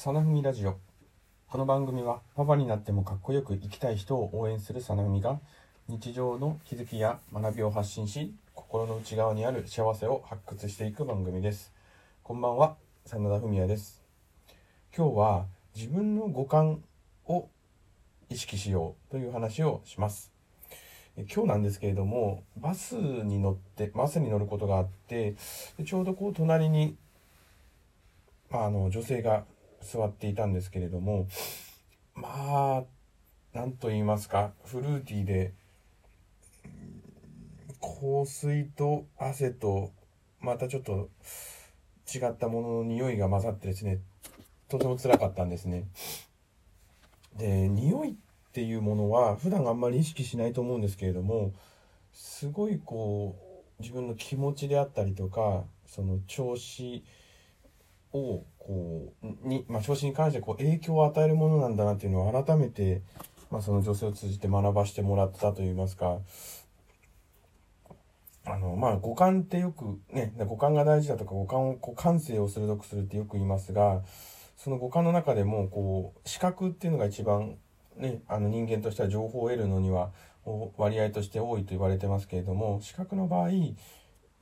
さなふみラジオ。この番組はパパになってもかっこよく生きたい人を応援するさなふみが日常の気づきや学びを発信し心の内側にある幸せを発掘していく番組です。こんばんは真田文也です。今日は自分の五感を意識しようという話をします。今日なんですけれどもバスに乗ってバスに乗ることがあってちょうどこう隣に、まあ、あの女性が座っていたんですけれどもまあ何と言いますかフルーティーで香水と汗とまたちょっと違ったものの匂いが混ざってですねとても辛かったんですね。で匂いっていうものは普段あんまり意識しないと思うんですけれどもすごいこう自分の気持ちであったりとかその調子をこうに、まあ、調子に関してこう影響を与えるものなんだなっていうのを改めて、まあ、その女性を通じて学ばしてもらったといいますか。あのまあ五感ってよくね五感が大事だとか五感をこう感性を鋭くするってよく言いますがその五感の中でもこう視覚っていうのが一番ねあの人間としては情報を得るのには割合として多いと言われてますけれども視覚の場合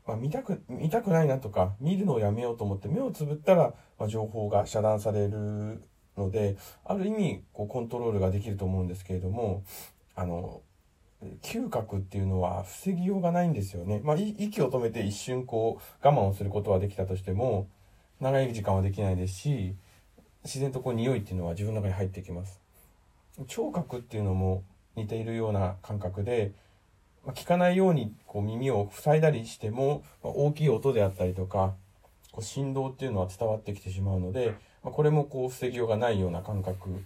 まあ、見たく、見たくないなとか、見るのをやめようと思って目をつぶったら、まあ、情報が遮断されるので、ある意味、こう、コントロールができると思うんですけれども、あの、嗅覚っていうのは防ぎようがないんですよね。まあ、息を止めて一瞬こう、我慢をすることはできたとしても、長い時間はできないですし、自然とこう、匂いっていうのは自分の中に入ってきます。聴覚っていうのも似ているような感覚で、ま聞かないようにこう耳を塞いだりしても、ま大きい音であったりとか、こう振動っていうのは伝わってきてしまうので、まこれもこう防ぎようがないような感覚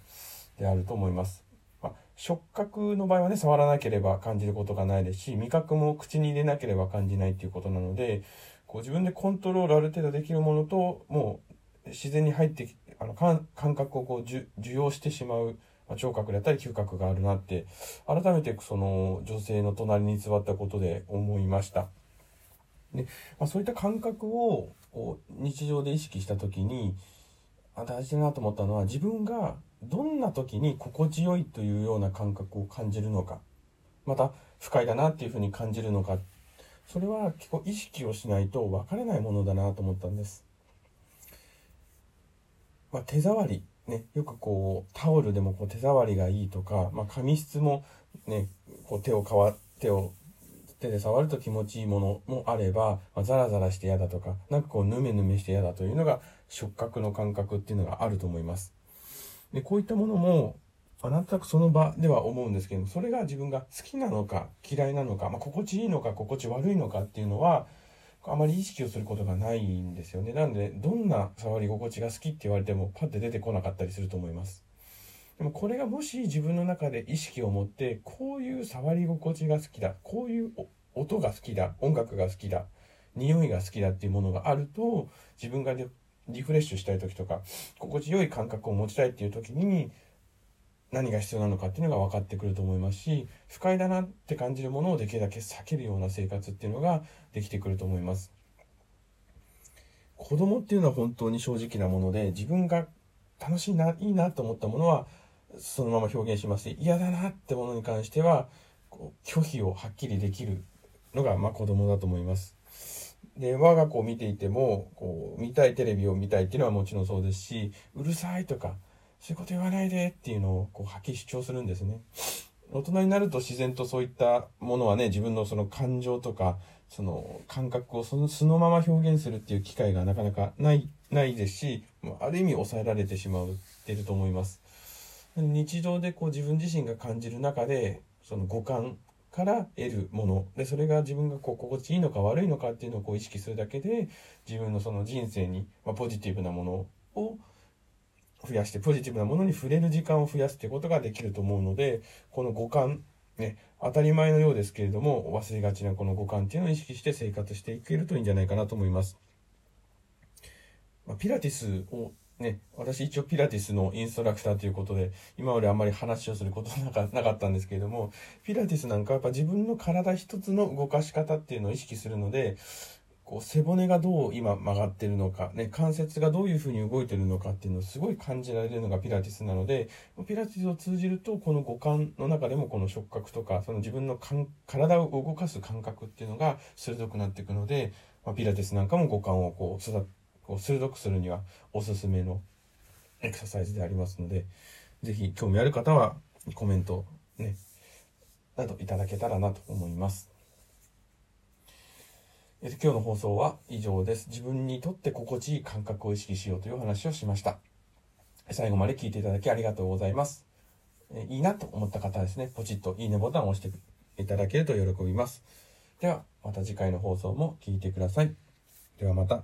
であると思います。ま触覚の場合はね、触らなければ感じることがないですし、味覚も口に入れなければ感じないっていうことなので、こう自分でコントロールある程度できるものと、もう自然に入ってき、あの感覚をこう受容してしまうまあ、聴覚だったり嗅覚があるなって改めてその女性の隣に座ったことで思いました。で、まあ、そういった感覚を日常で意識した時に大事だなと思ったのは自分がどんな時に心地よいというような感覚を感じるのかまた不快だなっていうふうに感じるのかそれは結構意識をしないと分からないものだなと思ったんです。まあ、手触りね、よくこう、タオルでもこう手触りがいいとか、まあ、髪質もね、こう手をかわ、手を、手で触ると気持ちいいものもあれば、まあ、ザラザラして嫌だとか、なんかこう、ヌメヌメして嫌だというのが、触覚の感覚っていうのがあると思います。で、こういったものも、まあ、なんとなくその場では思うんですけども、それが自分が好きなのか、嫌いなのか、まあ、心地いいのか、心地悪いのかっていうのは、あまり意識をすることがないんですよね。なんで、どんな触り心地が好きって言われても、パッて出てこなかったりすると思います。でもこれがもし自分の中で意識を持って、こういう触り心地が好きだ、こういう音が好きだ、音楽が好きだ、匂いが好きだっていうものがあると、自分がリフレッシュしたい時とか、心地よい感覚を持ちたいっていう時に、何が必要なのかっていうのが分かってくると思いますし不快だなって感じるものをできるだけ避けるような生活っていうのができてくると思います。子供っていうのは本当に正直なもので自分が楽しいないいなと思ったものはそのまま表現します。し嫌だなってものに関してはこう拒否をはっきりできるのがまあ子供だと思います。で我が子を見ていてもこう見たいテレビを見たいっていうのはもちろんそうですしうるさいとかそういうこと言わないでっていうのをこうはっきり主張するんですね。大人になると自然とそういったものはね、自分のその感情とか、その感覚をその素のまま表現するっていう機会がなかなかない、ないですし、ある意味抑えられてしまうってると思います。日常でこう自分自身が感じる中で、その五感から得るものでそれが自分がこう心地いいのか悪いのかっていうのをこう意識するだけで自分のその人生に、まあ、ポジティブなもの増やしてポジティブなものに触れる時間を増やすってことができると思うのでこの五感ね当たり前のようですけれども忘れがちなこの五感っていうのを意識して生活していけるといいんじゃないかなと思います。まあ、ピラティスをね、私一応ピラティスのインストラクターということで、今まであんまり話をすることなかなかったんですけれども、ピラティスなんかはやっぱ自分の体一つの動かし方っていうのを意識するので、こう背骨がどう今曲がってるのか、ね、関節がどういうふうに動いてるのかっていうのをすごい感じられるのがピラティスなので、ピラティスを通じると、この五感の中でもこの触覚とか、その自分の体を動かす感覚っていうのが鋭くなっていくので、まあ、ピラティスなんかも五感をこうこう鋭くするにはおすすめのエクササイズでありますので、ぜひ興味ある方はコメントね、などいただけたらなと思います。え、今日の放送は以上です。自分にとって心地いい感覚を意識しようという話をしました。最後まで聞いていただきありがとうございます。えいいなと思った方はですね、ポチッといいねボタンを押していただけると喜びます。では、また次回の放送も聞いてください。ではまた。